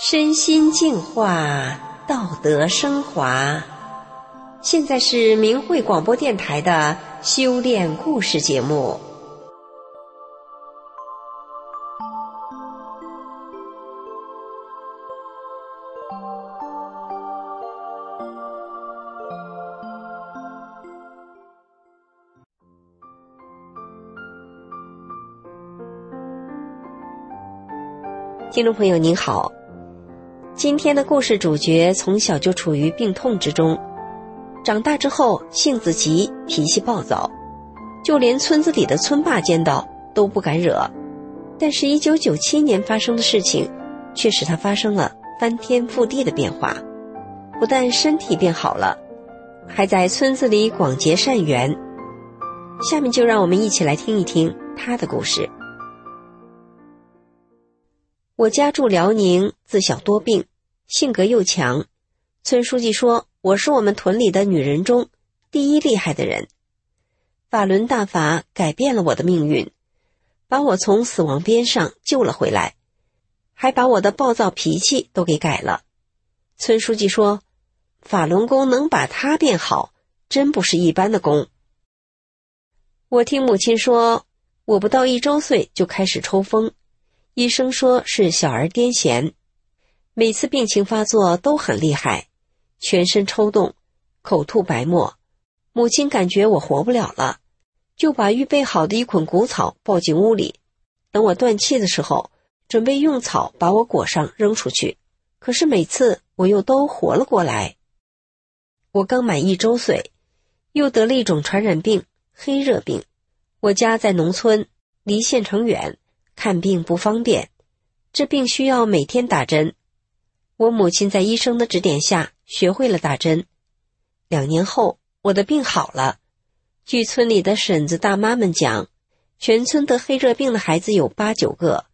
身心净化，道德升华。现在是明慧广播电台的修炼故事节目。听众朋友您好，今天的故事主角从小就处于病痛之中，长大之后性子急，脾气暴躁，就连村子里的村霸见到都不敢惹。但是，一九九七年发生的事情，却使他发生了翻天覆地的变化，不但身体变好了，还在村子里广结善缘。下面就让我们一起来听一听他的故事。我家住辽宁，自小多病，性格又强。村书记说我是我们屯里的女人中第一厉害的人。法轮大法改变了我的命运，把我从死亡边上救了回来，还把我的暴躁脾气都给改了。村书记说，法轮功能把他变好，真不是一般的功。我听母亲说，我不到一周岁就开始抽风。医生说是小儿癫痫，每次病情发作都很厉害，全身抽动，口吐白沫。母亲感觉我活不了了，就把预备好的一捆谷草抱进屋里，等我断气的时候，准备用草把我裹上扔出去。可是每次我又都活了过来。我刚满一周岁，又得了一种传染病——黑热病。我家在农村，离县城远。看病不方便，这病需要每天打针。我母亲在医生的指点下学会了打针。两年后，我的病好了。据村里的婶子大妈们讲，全村得黑热病的孩子有八九个，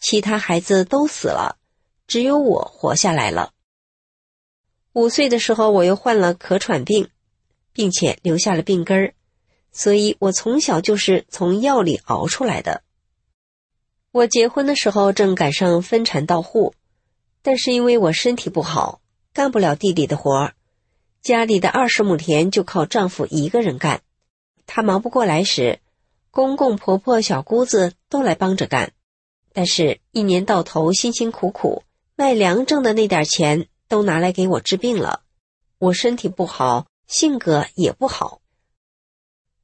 其他孩子都死了，只有我活下来了。五岁的时候，我又患了咳喘病，并且留下了病根儿，所以我从小就是从药里熬出来的。我结婚的时候正赶上分产到户，但是因为我身体不好，干不了地里的活儿，家里的二十亩田就靠丈夫一个人干。他忙不过来时，公公婆婆、小姑子都来帮着干，但是，一年到头辛辛苦苦卖粮挣的那点钱都拿来给我治病了。我身体不好，性格也不好，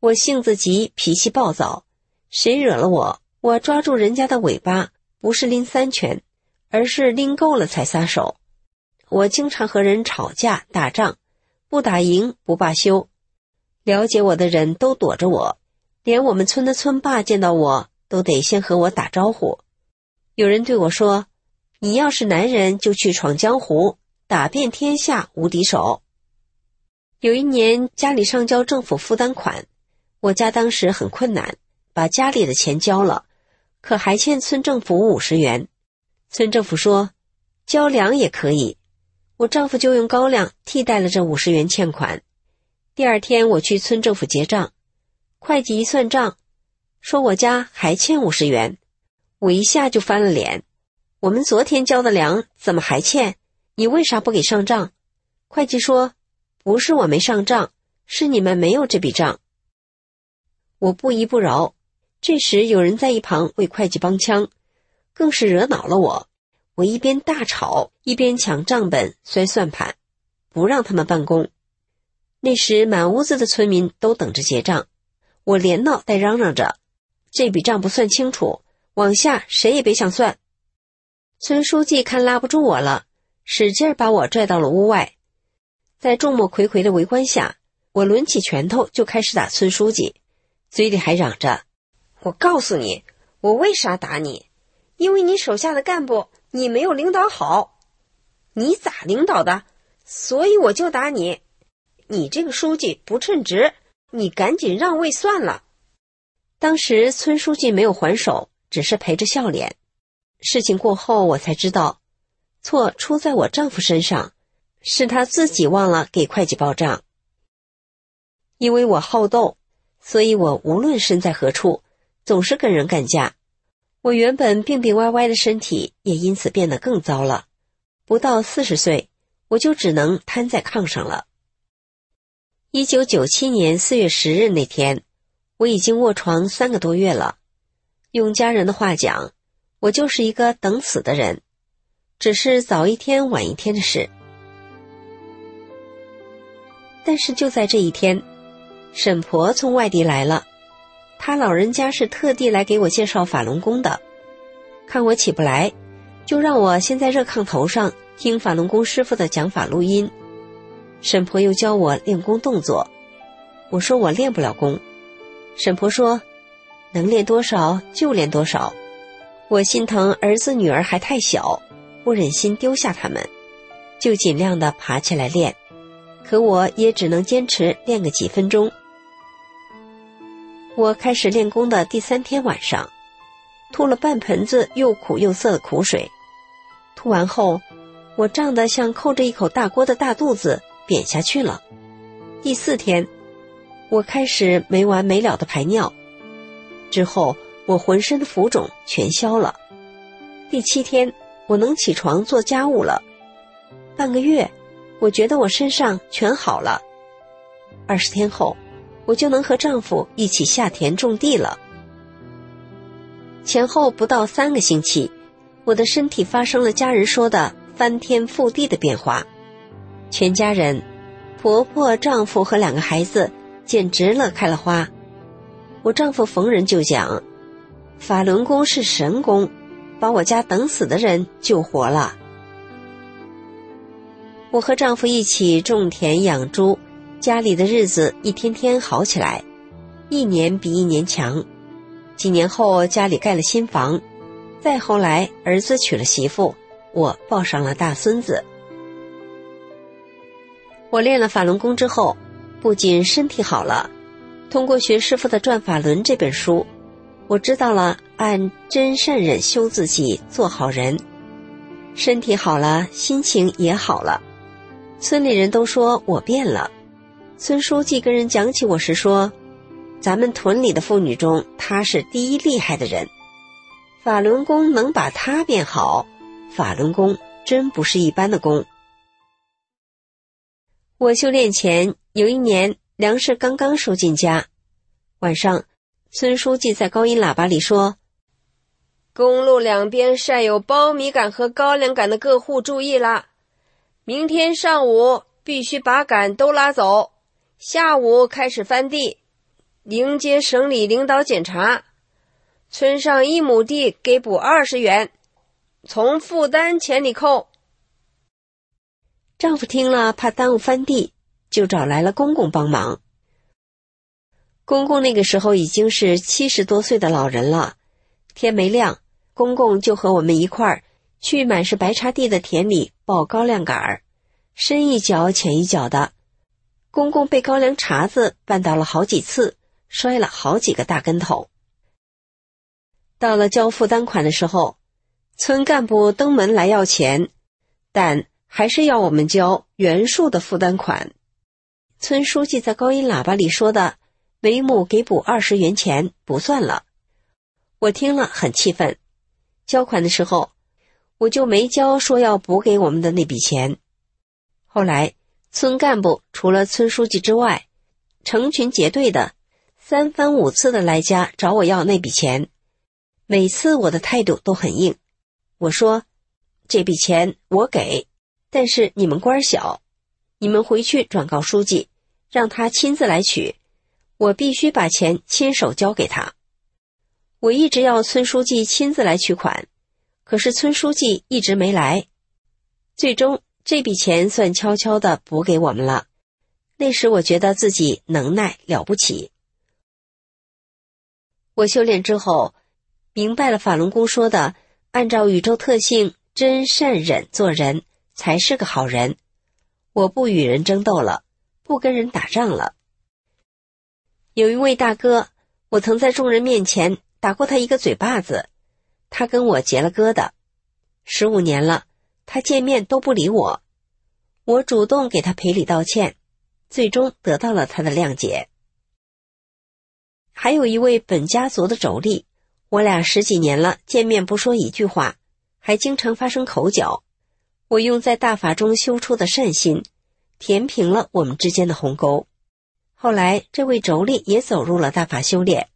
我性子急，脾气暴躁，谁惹了我？我抓住人家的尾巴，不是拎三拳，而是拎够了才撒手。我经常和人吵架打仗，不打赢不罢休。了解我的人都躲着我，连我们村的村霸见到我都得先和我打招呼。有人对我说：“你要是男人，就去闯江湖，打遍天下无敌手。”有一年家里上交政府负担款，我家当时很困难，把家里的钱交了。可还欠村政府五十元，村政府说交粮也可以，我丈夫就用高粱替代了这五十元欠款。第二天我去村政府结账，会计一算账，说我家还欠五十元，我一下就翻了脸。我们昨天交的粮怎么还欠？你为啥不给上账？会计说不是我没上账，是你们没有这笔账。我不依不饶。这时有人在一旁为会计帮腔，更是惹恼了我。我一边大吵，一边抢账本、摔算盘，不让他们办公。那时满屋子的村民都等着结账，我连闹带嚷嚷着：“这笔账不算清楚，往下谁也别想算。”村书记看拉不住我了，使劲把我拽到了屋外。在众目睽睽的围观下，我抡起拳头就开始打村书记，嘴里还嚷着。我告诉你，我为啥打你？因为你手下的干部你没有领导好，你咋领导的？所以我就打你。你这个书记不称职，你赶紧让位算了。当时村书记没有还手，只是陪着笑脸。事情过后，我才知道，错出在我丈夫身上，是他自己忘了给会计报账。因为我好斗，所以我无论身在何处。总是跟人干架，我原本病病歪歪的身体也因此变得更糟了。不到四十岁，我就只能瘫在炕上了。一九九七年四月十日那天，我已经卧床三个多月了。用家人的话讲，我就是一个等死的人，只是早一天晚一天的事。但是就在这一天，沈婆从外地来了，他老人家是特地来给我介绍法轮功的。看我起不来，就让我先在热炕头上听法轮功师傅的讲法录音。沈婆又教我练功动作，我说我练不了功。沈婆说，能练多少就练多少。我心疼儿子女儿还太小，不忍心丢下他们，就尽量的爬起来练。可我也只能坚持练个几分钟。我开始练功的第三天晚上，吐了半盆子又苦又涩的苦水。吐完后，我胀得像扣着一口大锅的大肚子。扁下去了。第四天，我开始没完没了的排尿，之后我浑身的浮肿全消了。第七天，我能起床做家务了。半个月，我觉得我身上全好了。二十天后，我就能和丈夫一起下田种地了。前后不到三个星期，我的身体发生了家人说的翻天覆地的变化。全家人，婆婆、丈夫和两个孩子简直乐开了花。我丈夫逢人就讲，法轮功是神功，把我家等死的人救活了。我和丈夫一起种田养猪，家里的日子一天天好起来，一年比一年强。几年后家里盖了新房，再后来儿子娶了媳妇，我抱上了大孙子。我练了法轮功之后，不仅身体好了，通过学师傅的《转法轮》这本书，我知道了按真善忍修自己，做好人。身体好了，心情也好了。村里人都说我变了。村书记跟人讲起我时说：“咱们屯里的妇女中，她是第一厉害的人。法轮功能把她变好，法轮功真不是一般的功。”我修炼前有一年粮食刚刚收进家，晚上，村书记在高音喇叭里说：“公路两边晒有苞米杆和高粱杆的各户注意啦，明天上午必须把杆都拉走，下午开始翻地，迎接省里领导检查。村上一亩地给补二十元，从负担钱里扣。”丈夫听了，怕耽误翻地，就找来了公公帮忙。公公那个时候已经是七十多岁的老人了，天没亮，公公就和我们一块儿去满是白茶地的田里抱高粱杆儿，深一脚浅一脚的。公公被高粱茬子绊倒了好几次，摔了好几个大跟头。到了交负担款的时候，村干部登门来要钱，但。还是要我们交原数的负担款。村书记在高音喇叭里说的“每亩给补二十元钱”不算了，我听了很气愤。交款的时候，我就没交说要补给我们的那笔钱。后来，村干部除了村书记之外，成群结队的、三番五次的来家找我要那笔钱。每次我的态度都很硬，我说：“这笔钱我给。”但是你们官小，你们回去转告书记，让他亲自来取。我必须把钱亲手交给他。我一直要村书记亲自来取款，可是村书记一直没来。最终这笔钱算悄悄的补给我们了。那时我觉得自己能耐了不起。我修炼之后，明白了法轮功说的，按照宇宙特性真善忍做人。才是个好人，我不与人争斗了，不跟人打仗了。有一位大哥，我曾在众人面前打过他一个嘴巴子，他跟我结了疙瘩，十五年了，他见面都不理我，我主动给他赔礼道歉，最终得到了他的谅解。还有一位本家族的妯娌，我俩十几年了，见面不说一句话，还经常发生口角。我用在大法中修出的善心，填平了我们之间的鸿沟。后来，这位妯娌也走入了大法修炼，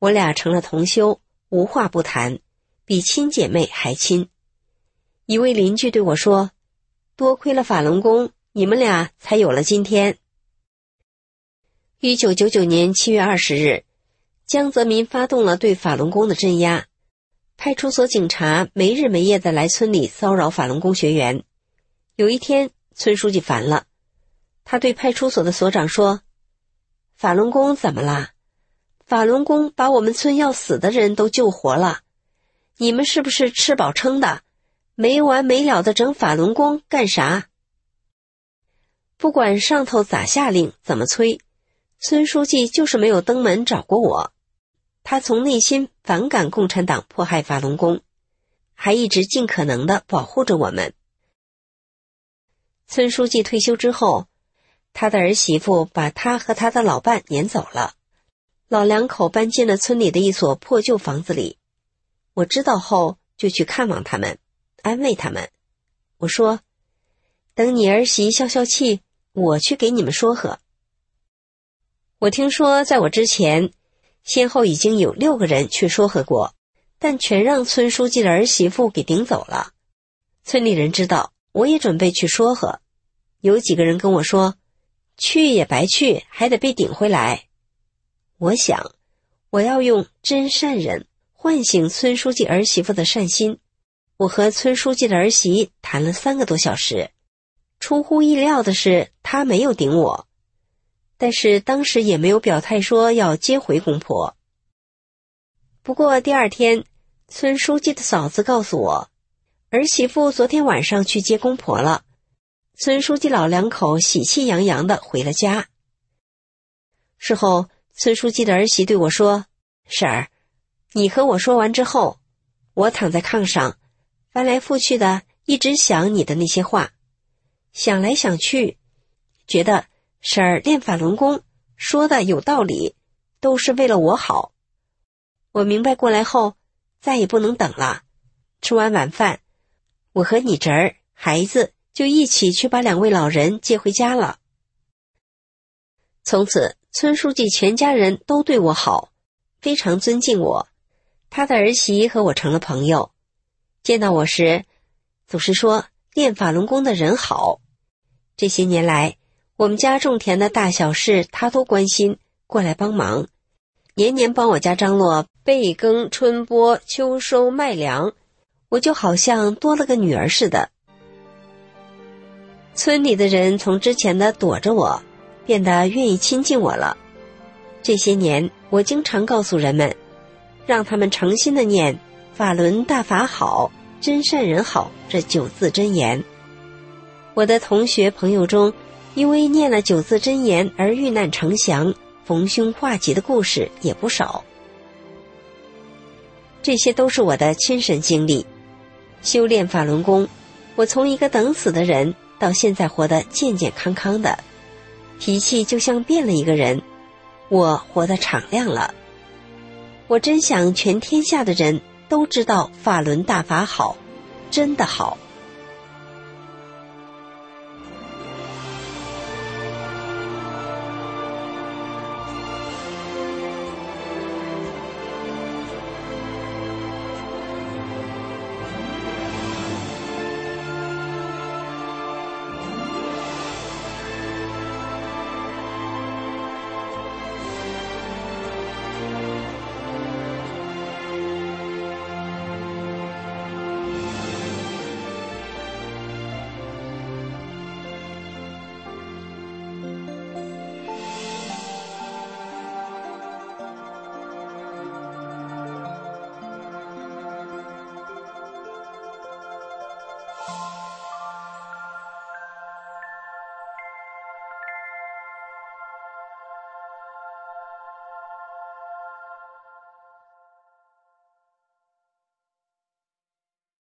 我俩成了同修，无话不谈，比亲姐妹还亲。一位邻居对我说：“多亏了法轮功，你们俩才有了今天。”一九九九年七月二十日，江泽民发动了对法轮功的镇压。派出所警察没日没夜的来村里骚扰法轮功学员。有一天，村书记烦了，他对派出所的所长说：“法轮功怎么啦？法轮功把我们村要死的人都救活了，你们是不是吃饱撑的，没完没了的整法轮功干啥？”不管上头咋下令，怎么催，村书记就是没有登门找过我。他从内心反感共产党迫害法轮功，还一直尽可能的保护着我们。村书记退休之后，他的儿媳妇把他和他的老伴撵走了，老两口搬进了村里的一所破旧房子里。我知道后就去看望他们，安慰他们。我说：“等你儿媳消消气，我去给你们说和。”我听说，在我之前。先后已经有六个人去说和过，但全让村书记的儿媳妇给顶走了。村里人知道，我也准备去说和，有几个人跟我说：“去也白去，还得被顶回来。”我想，我要用真善人唤醒村书记儿媳妇的善心。我和村书记的儿媳谈了三个多小时，出乎意料的是，他没有顶我。但是当时也没有表态说要接回公婆。不过第二天，村书记的嫂子告诉我，儿媳妇昨天晚上去接公婆了。村书记老两口喜气洋洋的回了家。事后，村书记的儿媳对我说：“婶儿，你和我说完之后，我躺在炕上，翻来覆去的一直想你的那些话，想来想去，觉得。”婶儿练法轮功说的有道理，都是为了我好。我明白过来后，再也不能等了。吃完晚饭，我和你侄儿、孩子就一起去把两位老人接回家了。从此，村书记全家人都对我好，非常尊敬我。他的儿媳和我成了朋友，见到我时，总是说练法轮功的人好。这些年来。我们家种田的大小事，他都关心，过来帮忙，年年帮我家张罗备耕、春播、秋收麦粮，我就好像多了个女儿似的。村里的人从之前的躲着我，变得愿意亲近我了。这些年，我经常告诉人们，让他们诚心的念“法轮大法好，真善人好”这九字真言。我的同学朋友中。因为念了九字真言而遇难成祥、逢凶化吉的故事也不少，这些都是我的亲身经历。修炼法轮功，我从一个等死的人到现在活得健健康康的，脾气就像变了一个人，我活得敞亮了。我真想全天下的人都知道法轮大法好，真的好。